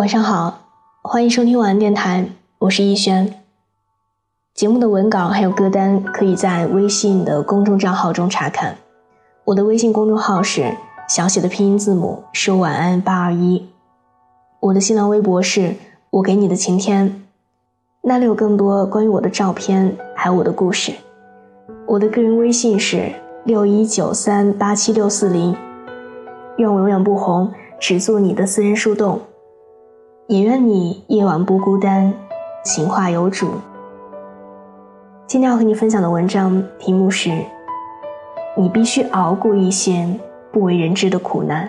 晚上好，欢迎收听晚安电台，我是逸轩。节目的文稿还有歌单可以在微信的公众账号中查看。我的微信公众号是小写的拼音字母说晚安八二一。我的新浪微博是我给你的晴天，那里有更多关于我的照片，还有我的故事。我的个人微信是六一九三八七六四零。愿我永远不红，只做你的私人树洞。也愿你夜晚不孤单，情话有主。今天要和你分享的文章题目是：你必须熬过一些不为人知的苦难。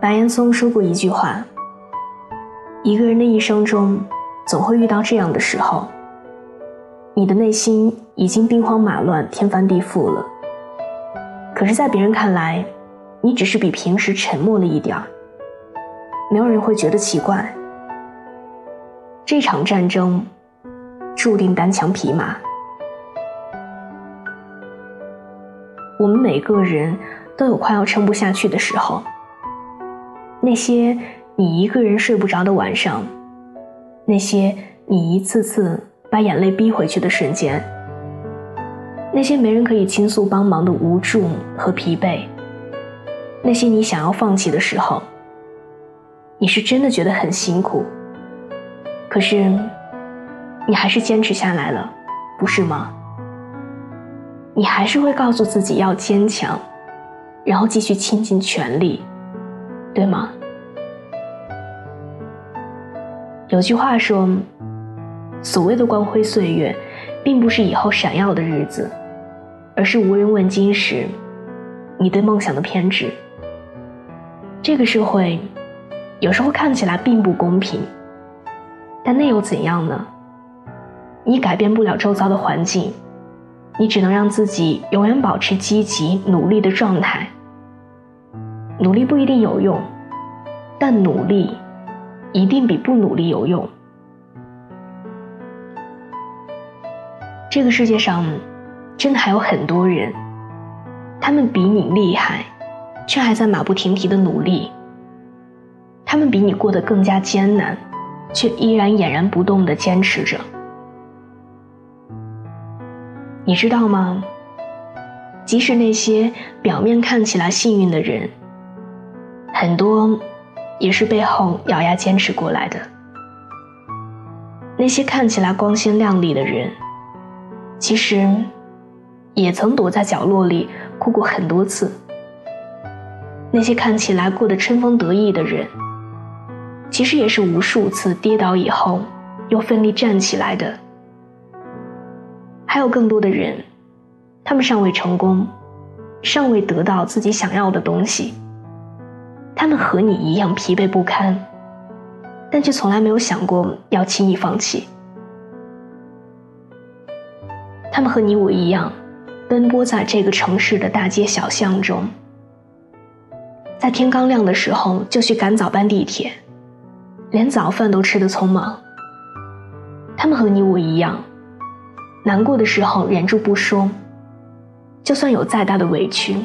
白岩松说过一句话：一个人的一生中，总会遇到这样的时候，你的内心已经兵荒马乱、天翻地覆了，可是，在别人看来，你只是比平时沉默了一点儿，没有人会觉得奇怪。这场战争注定单枪匹马，我们每个人都有快要撑不下去的时候。那些你一个人睡不着的晚上，那些你一次次把眼泪逼回去的瞬间，那些没人可以倾诉帮忙的无助和疲惫。那些你想要放弃的时候，你是真的觉得很辛苦，可是你还是坚持下来了，不是吗？你还是会告诉自己要坚强，然后继续倾尽全力，对吗？有句话说，所谓的光辉岁月，并不是以后闪耀的日子，而是无人问津时，你对梦想的偏执。这个社会，有时候看起来并不公平，但那又怎样呢？你改变不了周遭的环境，你只能让自己永远保持积极努力的状态。努力不一定有用，但努力一定比不努力有用。这个世界上，真的还有很多人，他们比你厉害。却还在马不停蹄的努力。他们比你过得更加艰难，却依然俨然不动的坚持着。你知道吗？即使那些表面看起来幸运的人，很多也是背后咬牙坚持过来的。那些看起来光鲜亮丽的人，其实也曾躲在角落里哭过很多次。那些看起来过得春风得意的人，其实也是无数次跌倒以后又奋力站起来的。还有更多的人，他们尚未成功，尚未得到自己想要的东西。他们和你一样疲惫不堪，但却从来没有想过要轻易放弃。他们和你我一样，奔波在这个城市的大街小巷中。在天刚亮的时候就去赶早班地铁，连早饭都吃得匆忙。他们和你我一样，难过的时候忍住不说，就算有再大的委屈，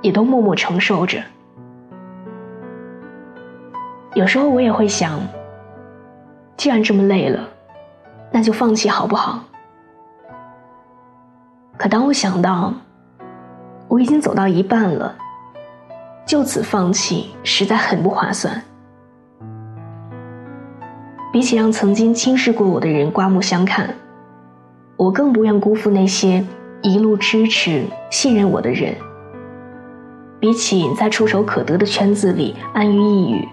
也都默默承受着。有时候我也会想，既然这么累了，那就放弃好不好？可当我想到我已经走到一半了。就此放弃，实在很不划算。比起让曾经轻视过我的人刮目相看，我更不愿辜负那些一路支持、信任我的人。比起在触手可得的圈子里安于一隅，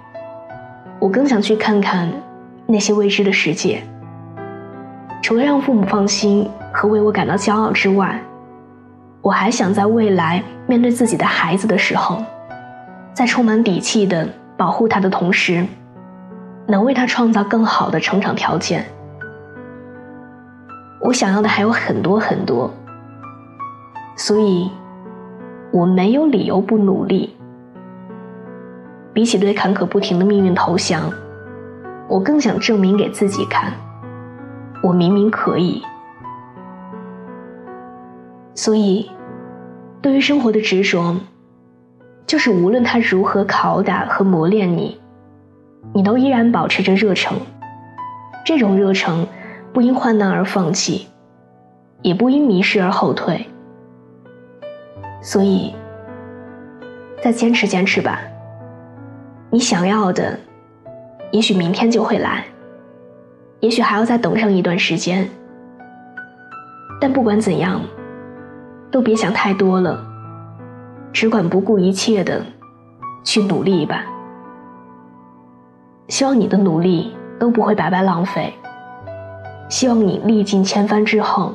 我更想去看看那些未知的世界。除了让父母放心和为我感到骄傲之外，我还想在未来面对自己的孩子的时候。在充满底气的保护他的同时，能为他创造更好的成长条件。我想要的还有很多很多，所以我没有理由不努力。比起对坎坷不停的命运投降，我更想证明给自己看，我明明可以。所以，对于生活的执着。就是无论他如何拷打和磨练你，你都依然保持着热诚。这种热诚不因患难而放弃，也不因迷失而后退。所以，再坚持坚持吧。你想要的，也许明天就会来，也许还要再等上一段时间。但不管怎样，都别想太多了，只管不顾一切的去努力吧。希望你的努力都不会白白浪费，希望你历尽千帆之后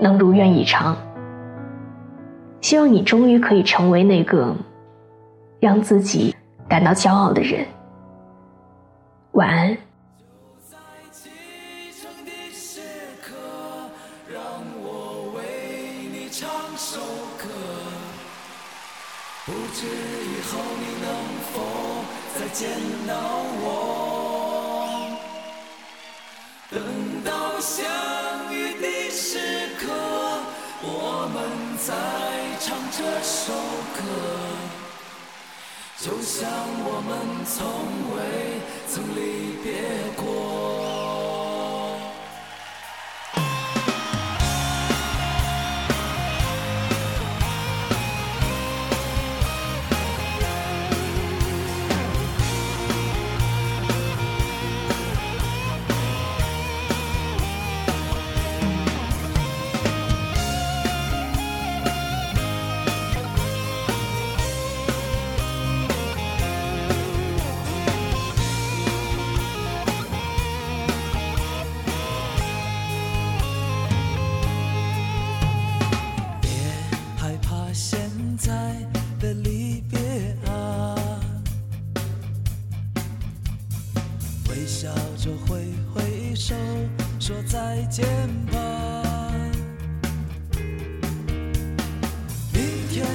能如愿以偿，希望你终于可以成为那个让自己感到骄傲的人。晚安。不知以后你能否再见到我？等到相遇的时刻，我们再唱这首歌，就像我们从未曾离别过。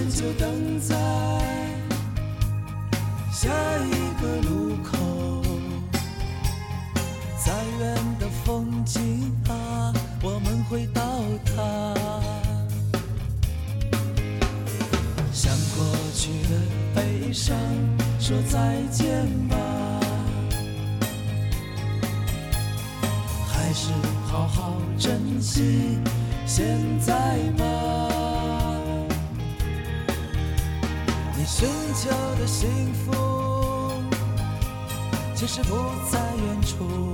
就等在下一个路口。再远的风景啊，我们会到达。向过去的悲伤说再见吧。还是好好珍惜现在吧。你寻求的幸福，其实不在远处，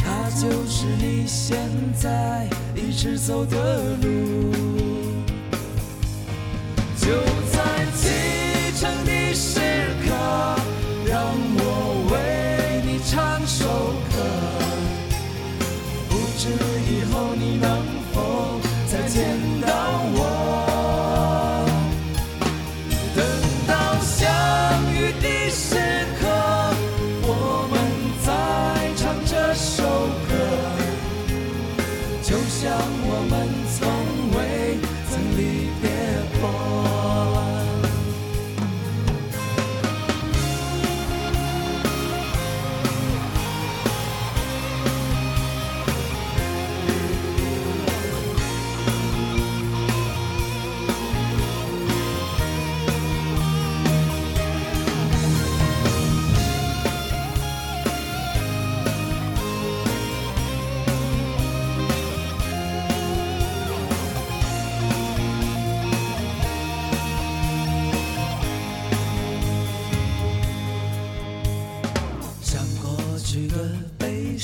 它就是你现在一直走的路。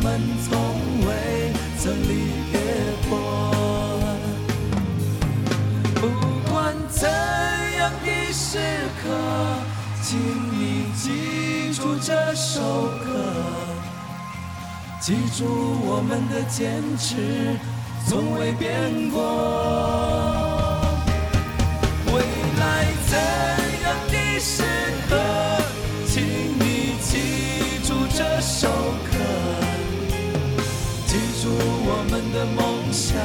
我们从未曾离别过，不管怎样的时刻，请你记住这首歌，记住我们的坚持，从未变过，未来怎样的时刻，请你记住这首歌。我们的梦想。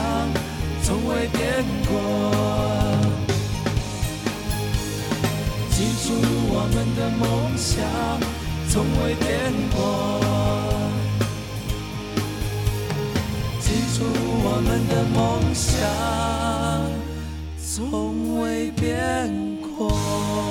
从未变过，记住我们的梦想，从未变过，记住我们的梦想，从未变过。